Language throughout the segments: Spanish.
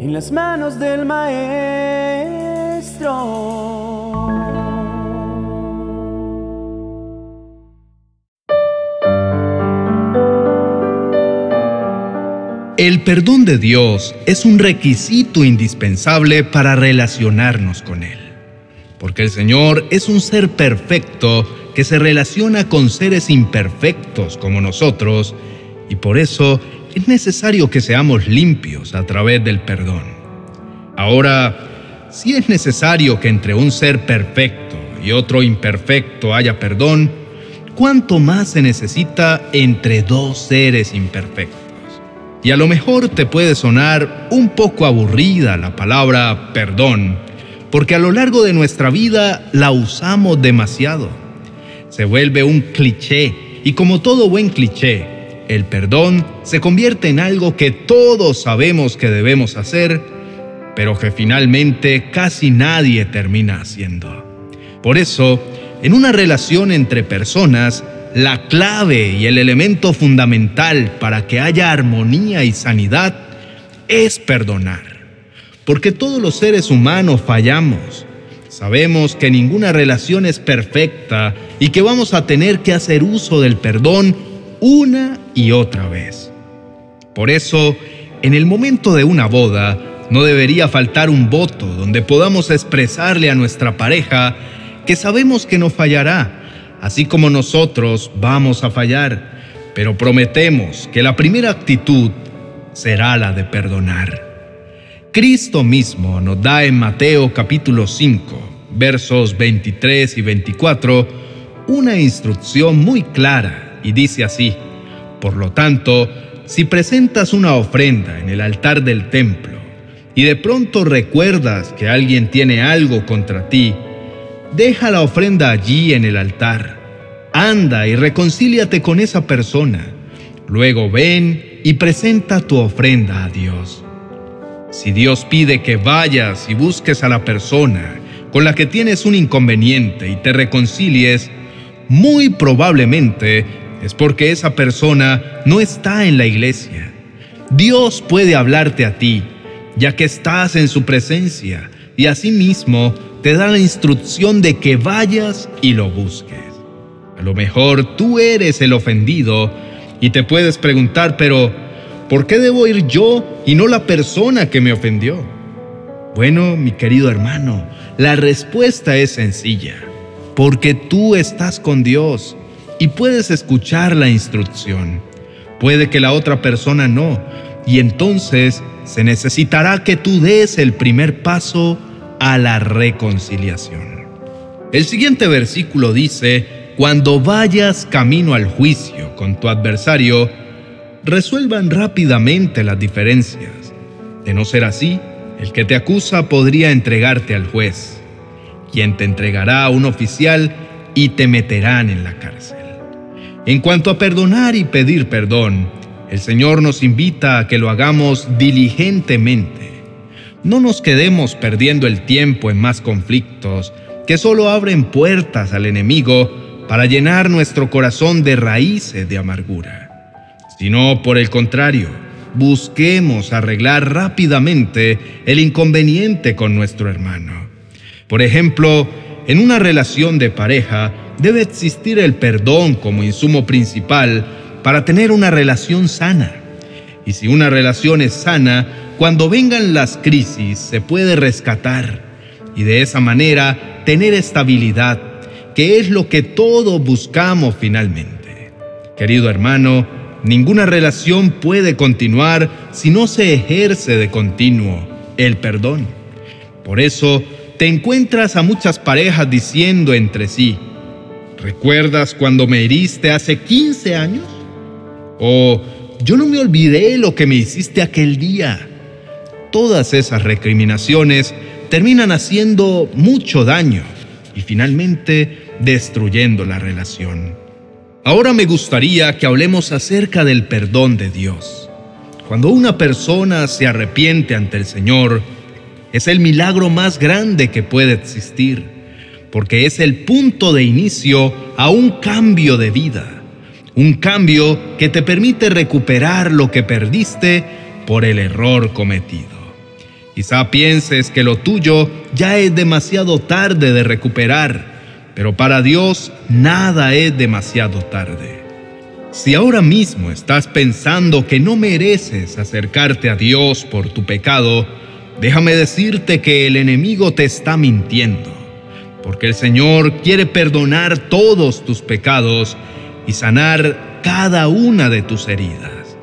en las manos del Maestro. El perdón de Dios es un requisito indispensable para relacionarnos con Él, porque el Señor es un ser perfecto que se relaciona con seres imperfectos como nosotros, y por eso es necesario que seamos limpios a través del perdón. Ahora, si es necesario que entre un ser perfecto y otro imperfecto haya perdón, ¿cuánto más se necesita entre dos seres imperfectos? Y a lo mejor te puede sonar un poco aburrida la palabra perdón, porque a lo largo de nuestra vida la usamos demasiado. Se vuelve un cliché y como todo buen cliché, el perdón se convierte en algo que todos sabemos que debemos hacer, pero que finalmente casi nadie termina haciendo. Por eso, en una relación entre personas, la clave y el elemento fundamental para que haya armonía y sanidad es perdonar. Porque todos los seres humanos fallamos. Sabemos que ninguna relación es perfecta y que vamos a tener que hacer uso del perdón una y otra vez. Por eso, en el momento de una boda, no debería faltar un voto donde podamos expresarle a nuestra pareja que sabemos que no fallará así como nosotros vamos a fallar, pero prometemos que la primera actitud será la de perdonar. Cristo mismo nos da en Mateo capítulo 5, versos 23 y 24, una instrucción muy clara y dice así, por lo tanto, si presentas una ofrenda en el altar del templo y de pronto recuerdas que alguien tiene algo contra ti, Deja la ofrenda allí en el altar. Anda y reconcíliate con esa persona. Luego ven y presenta tu ofrenda a Dios. Si Dios pide que vayas y busques a la persona con la que tienes un inconveniente y te reconcilies, muy probablemente es porque esa persona no está en la iglesia. Dios puede hablarte a ti, ya que estás en su presencia, y asimismo te da la instrucción de que vayas y lo busques. A lo mejor tú eres el ofendido y te puedes preguntar, pero ¿por qué debo ir yo y no la persona que me ofendió? Bueno, mi querido hermano, la respuesta es sencilla, porque tú estás con Dios y puedes escuchar la instrucción. Puede que la otra persona no, y entonces se necesitará que tú des el primer paso a la reconciliación. El siguiente versículo dice, cuando vayas camino al juicio con tu adversario, resuelvan rápidamente las diferencias. De no ser así, el que te acusa podría entregarte al juez, quien te entregará a un oficial y te meterán en la cárcel. En cuanto a perdonar y pedir perdón, el Señor nos invita a que lo hagamos diligentemente no nos quedemos perdiendo el tiempo en más conflictos que solo abren puertas al enemigo para llenar nuestro corazón de raíces de amargura, sino por el contrario, busquemos arreglar rápidamente el inconveniente con nuestro hermano. Por ejemplo, en una relación de pareja debe existir el perdón como insumo principal para tener una relación sana. Y si una relación es sana, cuando vengan las crisis se puede rescatar y de esa manera tener estabilidad, que es lo que todos buscamos finalmente. Querido hermano, ninguna relación puede continuar si no se ejerce de continuo el perdón. Por eso te encuentras a muchas parejas diciendo entre sí, ¿recuerdas cuando me heriste hace 15 años? O yo no me olvidé lo que me hiciste aquel día todas esas recriminaciones terminan haciendo mucho daño y finalmente destruyendo la relación. Ahora me gustaría que hablemos acerca del perdón de Dios. Cuando una persona se arrepiente ante el Señor, es el milagro más grande que puede existir, porque es el punto de inicio a un cambio de vida, un cambio que te permite recuperar lo que perdiste por el error cometido. Quizá pienses que lo tuyo ya es demasiado tarde de recuperar, pero para Dios nada es demasiado tarde. Si ahora mismo estás pensando que no mereces acercarte a Dios por tu pecado, déjame decirte que el enemigo te está mintiendo, porque el Señor quiere perdonar todos tus pecados y sanar cada una de tus heridas.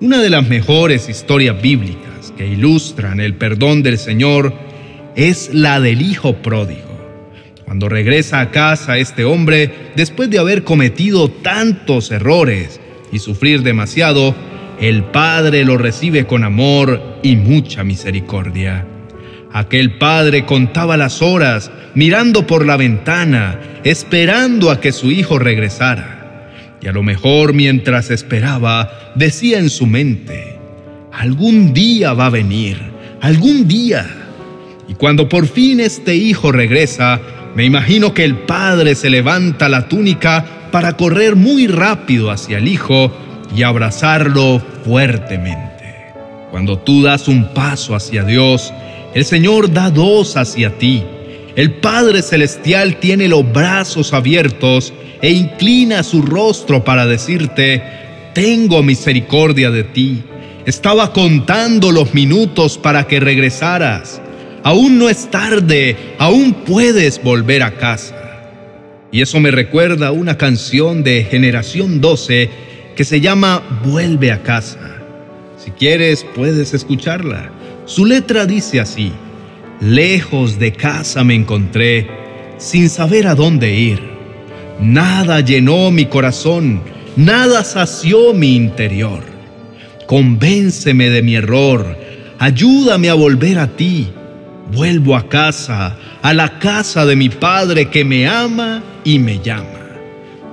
Una de las mejores historias bíblicas que ilustran el perdón del Señor es la del Hijo pródigo. Cuando regresa a casa este hombre, después de haber cometido tantos errores y sufrir demasiado, el Padre lo recibe con amor y mucha misericordia. Aquel padre contaba las horas, mirando por la ventana, esperando a que su hijo regresara. Y a lo mejor mientras esperaba, decía en su mente, algún día va a venir, algún día. Y cuando por fin este hijo regresa, me imagino que el padre se levanta la túnica para correr muy rápido hacia el hijo y abrazarlo fuertemente. Cuando tú das un paso hacia Dios, el Señor da dos hacia ti. El Padre Celestial tiene los brazos abiertos e inclina su rostro para decirte, tengo misericordia de ti. Estaba contando los minutos para que regresaras. Aún no es tarde, aún puedes volver a casa. Y eso me recuerda una canción de Generación 12 que se llama Vuelve a casa. Si quieres, puedes escucharla. Su letra dice así, Lejos de casa me encontré, sin saber a dónde ir. Nada llenó mi corazón, nada sació mi interior. Convénceme de mi error, ayúdame a volver a ti Vuelvo a casa, a la casa de mi Padre que me ama y me llama.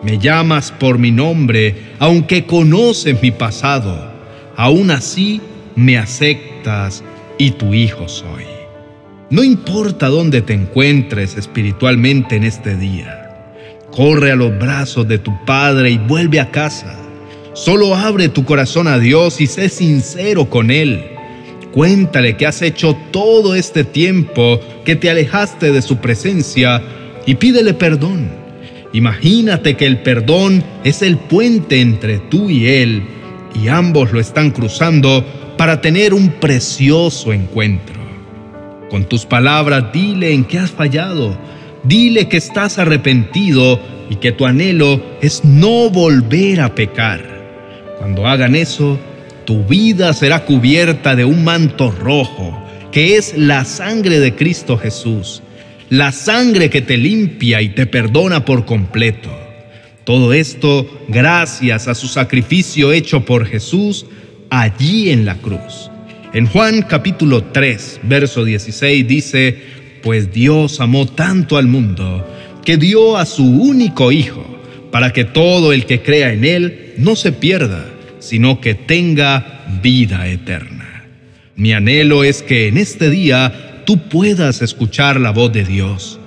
Me llamas por mi nombre, aunque conoces mi pasado. Aún así me aceptas y tu hijo soy. No importa dónde te encuentres espiritualmente en este día. Corre a los brazos de tu Padre y vuelve a casa. Solo abre tu corazón a Dios y sé sincero con Él. Cuéntale que has hecho todo este tiempo que te alejaste de su presencia y pídele perdón. Imagínate que el perdón es el puente entre tú y Él y ambos lo están cruzando para tener un precioso encuentro. Con tus palabras dile en qué has fallado, dile que estás arrepentido y que tu anhelo es no volver a pecar. Cuando hagan eso, tu vida será cubierta de un manto rojo, que es la sangre de Cristo Jesús, la sangre que te limpia y te perdona por completo. Todo esto gracias a su sacrificio hecho por Jesús allí en la cruz. En Juan capítulo 3, verso 16 dice, pues Dios amó tanto al mundo que dio a su único Hijo, para que todo el que crea en Él no se pierda, sino que tenga vida eterna. Mi anhelo es que en este día tú puedas escuchar la voz de Dios,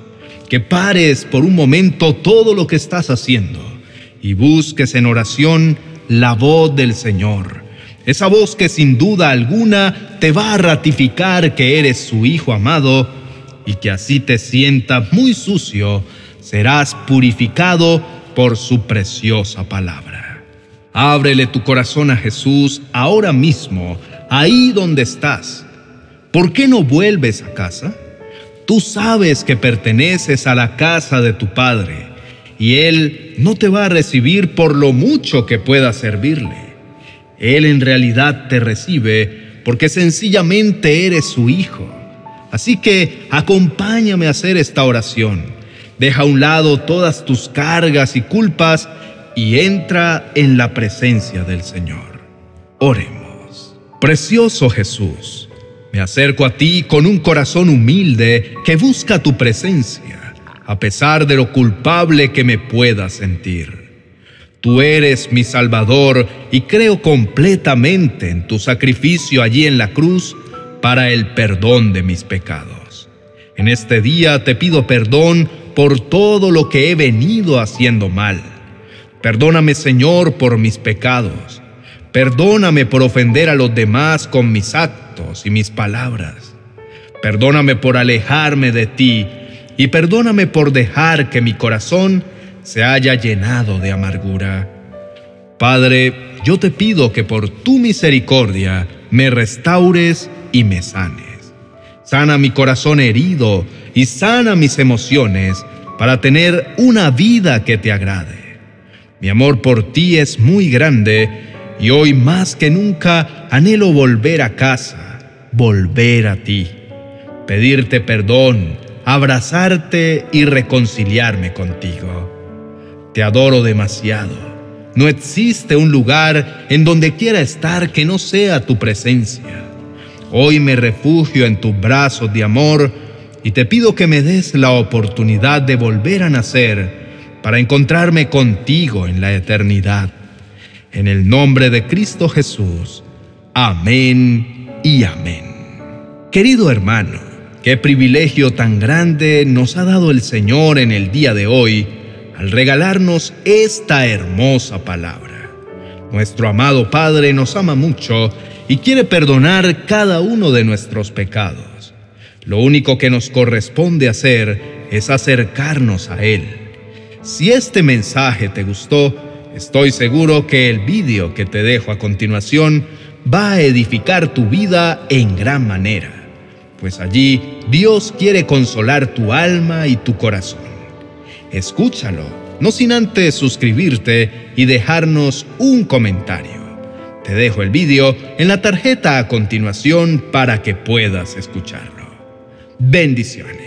que pares por un momento todo lo que estás haciendo y busques en oración la voz del Señor, esa voz que sin duda alguna te va a ratificar que eres su Hijo amado y que así te sientas muy sucio, serás purificado por su preciosa palabra. Ábrele tu corazón a Jesús ahora mismo, ahí donde estás. ¿Por qué no vuelves a casa? Tú sabes que perteneces a la casa de tu Padre y Él no te va a recibir por lo mucho que puedas servirle. Él en realidad te recibe porque sencillamente eres su hijo. Así que acompáñame a hacer esta oración. Deja a un lado todas tus cargas y culpas y entra en la presencia del Señor. Oremos. Precioso Jesús, me acerco a ti con un corazón humilde que busca tu presencia, a pesar de lo culpable que me pueda sentir. Tú eres mi Salvador y creo completamente en tu sacrificio allí en la cruz para el perdón de mis pecados. En este día te pido perdón por todo lo que he venido haciendo mal Perdóname, Señor, por mis pecados. Perdóname por ofender a los demás con mis actos y mis palabras. Perdóname por alejarme de ti y perdóname por dejar que mi corazón se haya llenado de amargura. Padre, yo te pido que por tu misericordia me restaures y me sanes. Sana mi corazón herido y sana mis emociones para tener una vida que te agrade. Mi amor por ti es muy grande y hoy más que nunca anhelo volver a casa, volver a ti, pedirte perdón, abrazarte y reconciliarme contigo. Te adoro demasiado. No existe un lugar en donde quiera estar que no sea tu presencia. Hoy me refugio en tus brazos de amor y te pido que me des la oportunidad de volver a nacer para encontrarme contigo en la eternidad. En el nombre de Cristo Jesús. Amén y amén. Querido hermano, qué privilegio tan grande nos ha dado el Señor en el día de hoy al regalarnos esta hermosa palabra. Nuestro amado Padre nos ama mucho y quiere perdonar cada uno de nuestros pecados. Lo único que nos corresponde hacer es acercarnos a Él. Si este mensaje te gustó, estoy seguro que el vídeo que te dejo a continuación va a edificar tu vida en gran manera, pues allí Dios quiere consolar tu alma y tu corazón. Escúchalo, no sin antes suscribirte y dejarnos un comentario. Te dejo el vídeo en la tarjeta a continuación para que puedas escucharlo. Bendiciones.